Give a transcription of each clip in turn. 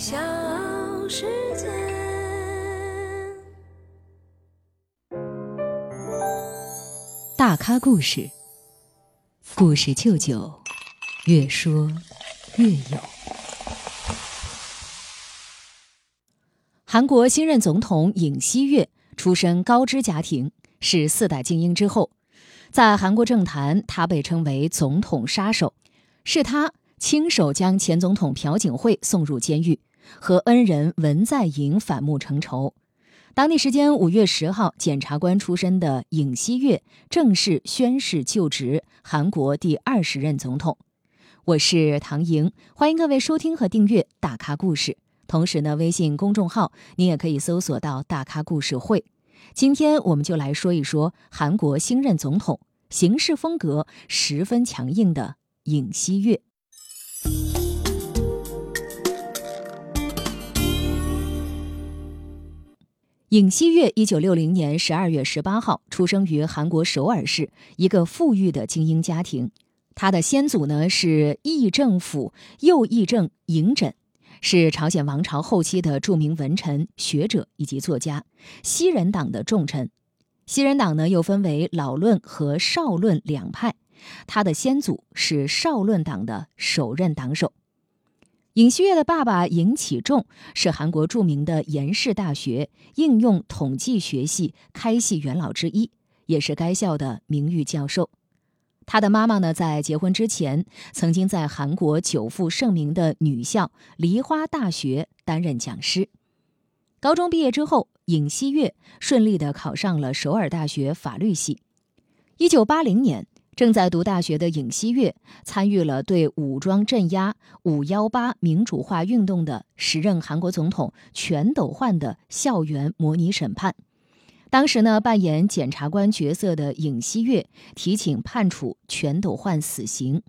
小世界。大咖故事，故事舅舅，越说越有。韩国新任总统尹锡悦出身高知家庭，是四代精英之后，在韩国政坛，他被称为“总统杀手”，是他亲手将前总统朴槿惠送入监狱。和恩人文在寅反目成仇。当地时间五月十号，检察官出身的尹锡悦正式宣誓就职韩国第二十任总统。我是唐莹，欢迎各位收听和订阅《大咖故事》。同时呢，微信公众号您也可以搜索到“大咖故事会”。今天我们就来说一说韩国新任总统，行事风格十分强硬的尹锡悦。尹锡悦一九六零年十二月十八号出生于韩国首尔市一个富裕的精英家庭。他的先祖呢是议政府右议政尹枕，是朝鲜王朝后期的著名文臣、学者以及作家，西人党的重臣。西人党呢又分为老论和少论两派。他的先祖是少论党的首任党首。尹锡悦的爸爸尹启仲是韩国著名的延世大学应用统计学系开系元老之一，也是该校的名誉教授。他的妈妈呢，在结婚之前曾经在韩国久负盛名的女校梨花大学担任讲师。高中毕业之后，尹锡悦顺利的考上了首尔大学法律系。一九八零年。正在读大学的尹锡悦参与了对武装镇压“五幺八”民主化运动的时任韩国总统全斗焕的校园模拟审判。当时呢，扮演检察官角色的尹锡悦提请判处全斗焕死刑。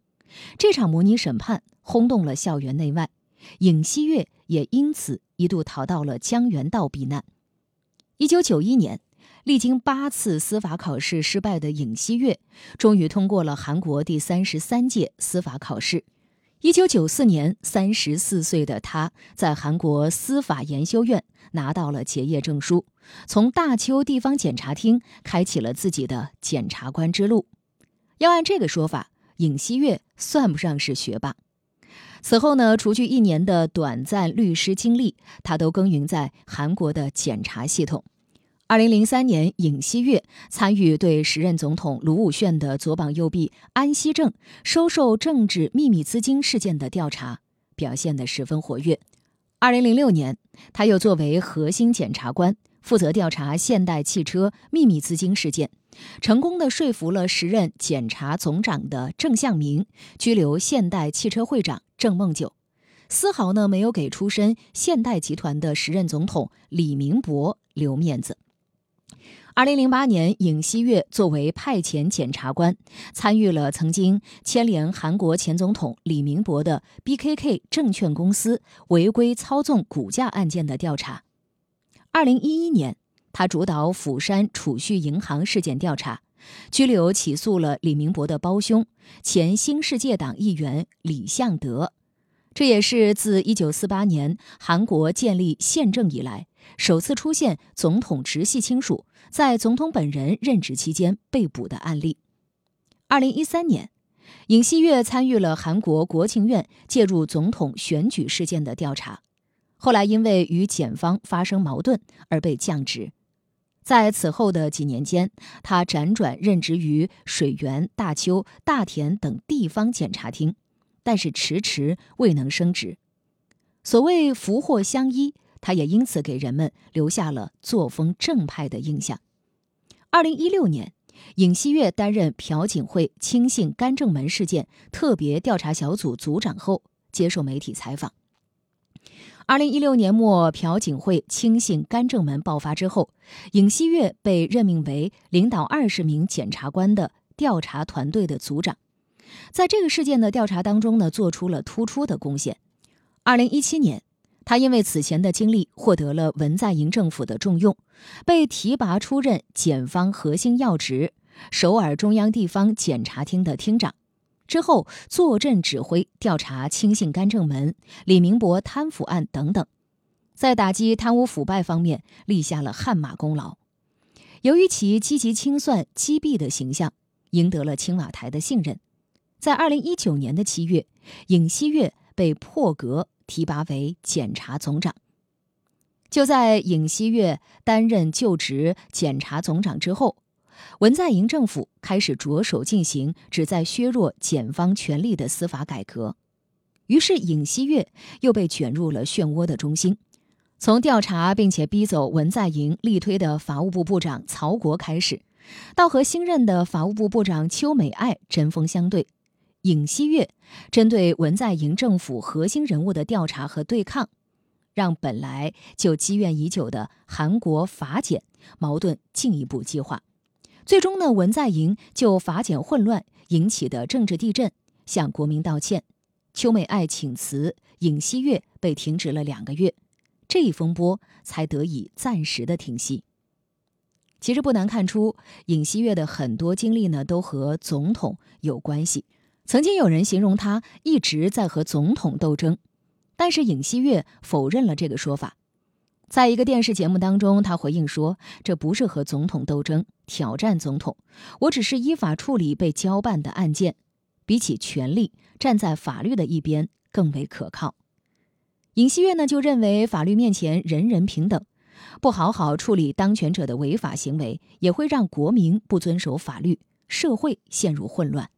这场模拟审判轰动了校园内外，尹锡悦也因此一度逃到了江原道避难。一九九一年。历经八次司法考试失败的尹锡悦，终于通过了韩国第三十三届司法考试。一九九四年，三十四岁的他在韩国司法研修院拿到了结业证书，从大邱地方检察厅开启了自己的检察官之路。要按这个说法，尹锡悦算不上是学霸。此后呢，除去一年的短暂律师经历，他都耕耘在韩国的检察系统。二零零三年，尹锡悦参与对时任总统卢武铉的左膀右臂安锡正收受政治秘密资金事件的调查，表现得十分活跃。二零零六年，他又作为核心检察官，负责调查现代汽车秘密资金事件，成功的说服了时任检察总长的郑向明拘留现代汽车会长郑梦九，丝毫呢没有给出身现代集团的时任总统李明博留面子。二零零八年，尹锡悦作为派遣检察官，参与了曾经牵连韩国前总统李明博的 BKK 证券公司违规操纵股价案件的调查。二零一一年，他主导釜山储蓄银行事件调查，拘留起诉了李明博的胞兄前新世界党议员李相德。这也是自一九四八年韩国建立宪政以来。首次出现总统直系亲属在总统本人任职期间被捕的案例。二零一三年，尹锡悦参与了韩国国情院介入总统选举事件的调查，后来因为与检方发生矛盾而被降职。在此后的几年间，他辗转任职于水源、大邱、大田等地方检察厅，但是迟迟未能升职。所谓福祸相依。他也因此给人们留下了作风正派的印象。二零一六年，尹锡悦担任朴槿惠亲信干政门事件特别调查小组组长后，接受媒体采访。二零一六年末，朴槿惠亲信干政门爆发之后，尹锡悦被任命为领导二十名检察官的调查团队的组长，在这个事件的调查当中呢，做出了突出的贡献。二零一七年。他因为此前的经历获得了文在寅政府的重用，被提拔出任检方核心要职——首尔中央地方检察厅的厅长。之后坐镇指挥调查亲信干政门、李明博贪腐案等等，在打击贪污腐败方面立下了汗马功劳。由于其积极清算、击毙的形象，赢得了青瓦台的信任。在二零一九年的七月，尹锡悦被破格提拔为检察总长。就在尹锡悦担任就职检察总长之后。文在寅政府开始着手进行旨在削弱检方权力的司法改革，于是尹锡悦又被卷入了漩涡的中心。从调查并且逼走文在寅力推的法务部部长曹国开始，到和新任的法务部部长邱美爱针锋相对，尹锡悦针对文在寅政府核心人物的调查和对抗，让本来就积怨已久的韩国法检矛盾进一步激化。最终呢，文在寅就法检混乱引起的政治地震向国民道歉，邱美爱请辞，尹锡悦被停职了两个月，这一风波才得以暂时的停息。其实不难看出，尹锡悦的很多经历呢都和总统有关系。曾经有人形容他一直在和总统斗争，但是尹锡悦否认了这个说法。在一个电视节目当中，他回应说：“这不是和总统斗争，挑战总统，我只是依法处理被交办的案件，比起权力，站在法律的一边更为可靠。”尹锡悦呢就认为法律面前人人平等，不好好处理当权者的违法行为，也会让国民不遵守法律，社会陷入混乱。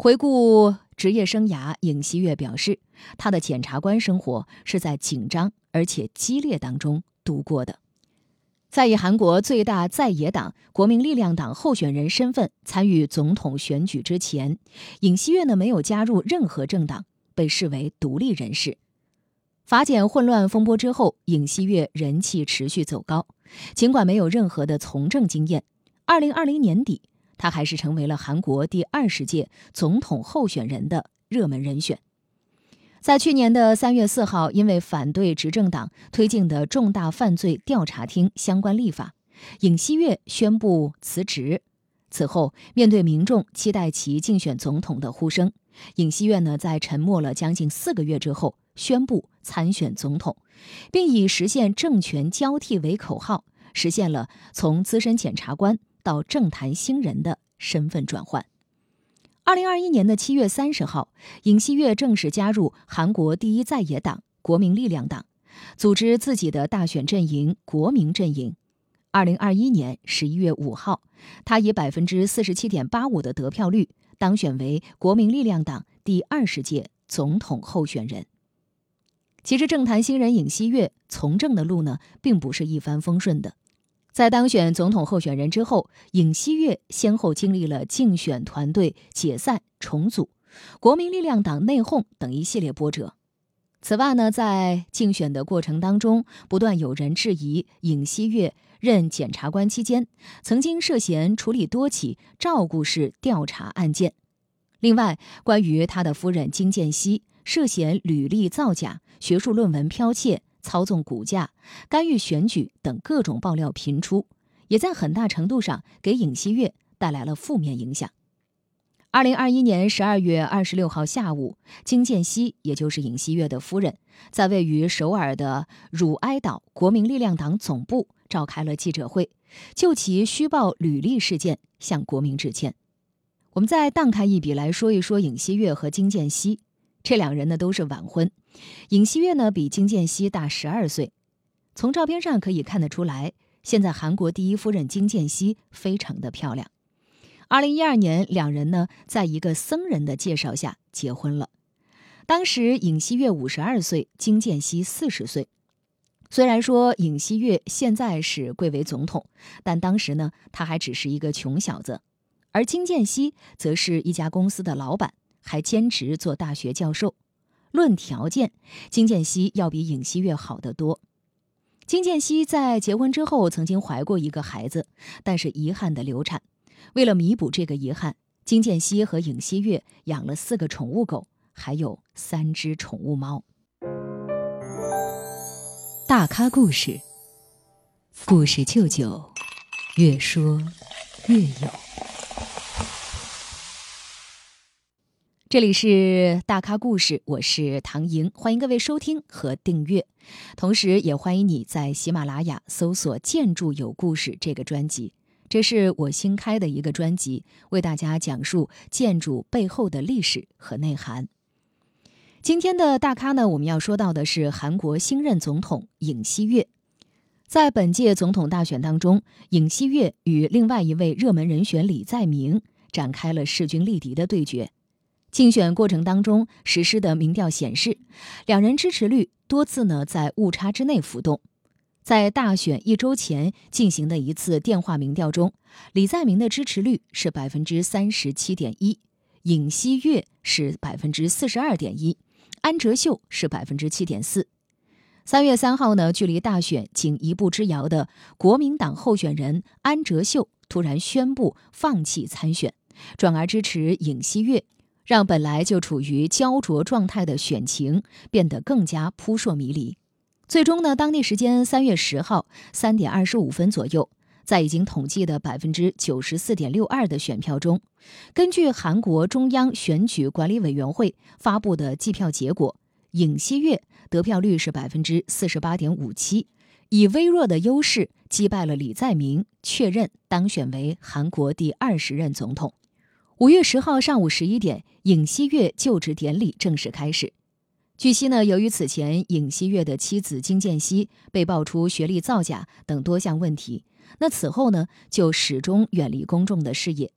回顾职业生涯，尹锡悦表示，他的检察官生活是在紧张而且激烈当中度过的。在以韩国最大在野党国民力量党候选人身份参与总统选举之前，尹锡悦呢没有加入任何政党，被视为独立人士。法检混乱风波之后，尹锡悦人气持续走高，尽管没有任何的从政经验，二零二零年底。他还是成为了韩国第二十届总统候选人的热门人选。在去年的三月四号，因为反对执政党推进的重大犯罪调查厅相关立法，尹锡悦宣布辞职。此后，面对民众期待其竞选总统的呼声，尹锡悦呢在沉默了将近四个月之后，宣布参选总统，并以实现政权交替为口号，实现了从资深检察官。到政坛新人的身份转换。二零二一年的七月三十号，尹锡悦正式加入韩国第一在野党国民力量党，组织自己的大选阵营国民阵营。二零二一年十一月五号，他以百分之四十七点八五的得票率当选为国民力量党第二十届总统候选人。其实，政坛新人尹锡悦从政的路呢，并不是一帆风顺的。在当选总统候选人之后，尹锡悦先后经历了竞选团队解散、重组、国民力量党内讧等一系列波折。此外呢，在竞选的过程当中，不断有人质疑尹锡悦任检察官期间曾经涉嫌处理多起照顾式调查案件。另外，关于他的夫人金建熙涉嫌履历造假、学术论文剽窃。操纵股价、干预选举等各种爆料频出，也在很大程度上给尹锡悦带来了负面影响。二零二一年十二月二十六号下午，金建熙，也就是尹锡悦的夫人，在位于首尔的汝哀岛国民力量党总部召开了记者会，就其虚报履历事件向国民致歉。我们再荡开一笔来说一说尹锡悦和金建熙。这两人呢都是晚婚，尹锡悦呢比金建熙大十二岁。从照片上可以看得出来，现在韩国第一夫人金建熙非常的漂亮。二零一二年，两人呢在一个僧人的介绍下结婚了。当时尹锡悦五十二岁，金建熙四十岁。虽然说尹锡悦现在是贵为总统，但当时呢他还只是一个穷小子，而金建熙则是一家公司的老板。还兼职做大学教授，论条件，金建熙要比尹锡悦好得多。金建熙在结婚之后曾经怀过一个孩子，但是遗憾的流产。为了弥补这个遗憾，金建熙和尹锡悦养了四个宠物狗，还有三只宠物猫。大咖故事，故事舅舅，越说越有。这里是大咖故事，我是唐莹，欢迎各位收听和订阅，同时也欢迎你在喜马拉雅搜索“建筑有故事”这个专辑，这是我新开的一个专辑，为大家讲述建筑背后的历史和内涵。今天的大咖呢，我们要说到的是韩国新任总统尹锡悦。在本届总统大选当中，尹锡悦与另外一位热门人选李在明展开了势均力敌的对决。竞选过程当中实施的民调显示，两人支持率多次呢在误差之内浮动。在大选一周前进行的一次电话民调中，李在明的支持率是百分之三十七点一，尹锡悦是百分之四十二点一，安哲秀是百分之七点四。三月三号呢，距离大选仅一步之遥的国民党候选人安哲秀突然宣布放弃参选，转而支持尹锡悦。让本来就处于焦灼状态的选情变得更加扑朔迷离。最终呢，当地时间三月十号三点二十五分左右，在已经统计的百分之九十四点六二的选票中，根据韩国中央选举管理委员会发布的计票结果，尹锡悦得票率是百分之四十八点五七，以微弱的优势击败了李在明，确认当选为韩国第二十任总统。五月十号上午十一点，尹锡悦就职典礼正式开始。据悉呢，由于此前尹锡悦的妻子金建熙被爆出学历造假等多项问题，那此后呢就始终远离公众的视野。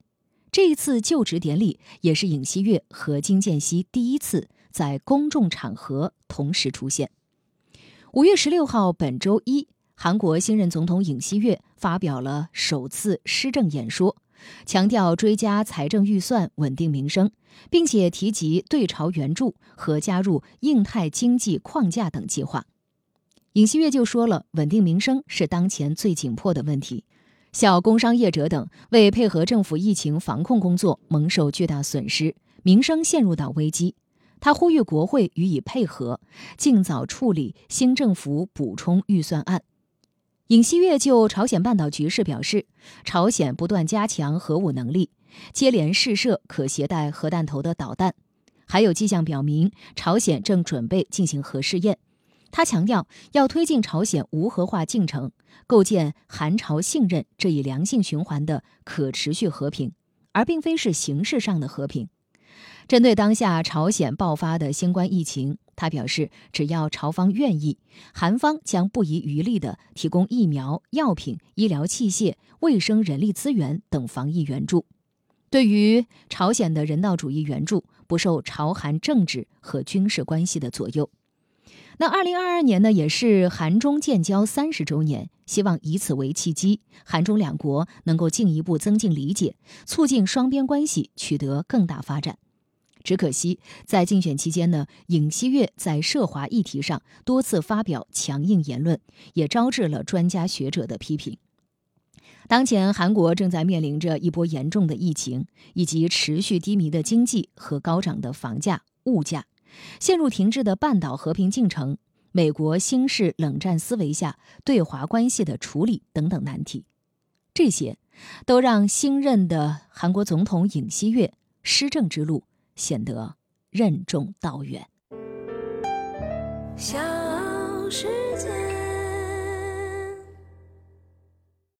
这一次就职典礼也是尹锡悦和金建熙第一次在公众场合同时出现。五月十六号，本周一，韩国新任总统尹锡悦发表了首次施政演说。强调追加财政预算，稳定民生，并且提及对朝援助和加入印太经济框架等计划。尹锡悦就说了，稳定民生是当前最紧迫的问题。小工商业者等为配合政府疫情防控工作，蒙受巨大损失，民生陷入到危机。他呼吁国会予以配合，尽早处理新政府补充预算案。尹锡悦就朝鲜半岛局势表示，朝鲜不断加强核武能力，接连试射可携带核弹头的导弹，还有迹象表明朝鲜正准备进行核试验。他强调要推进朝鲜无核化进程，构建韩朝信任这一良性循环的可持续和平，而并非是形式上的和平。针对当下朝鲜爆发的新冠疫情。他表示，只要朝方愿意，韩方将不遗余力地提供疫苗、药品、医疗器械、卫生人力资源等防疫援助。对于朝鲜的人道主义援助，不受朝韩政治和军事关系的左右。那二零二二年呢，也是韩中建交三十周年，希望以此为契机，韩中两国能够进一步增进理解，促进双边关系取得更大发展。只可惜，在竞选期间呢，尹锡悦在涉华议题上多次发表强硬言论，也招致了专家学者的批评。当前，韩国正在面临着一波严重的疫情，以及持续低迷的经济和高涨的房价、物价，陷入停滞的半岛和平进程，美国新式冷战思维下对华关系的处理等等难题，这些都让新任的韩国总统尹锡悦施政之路。显得任重道远，小时。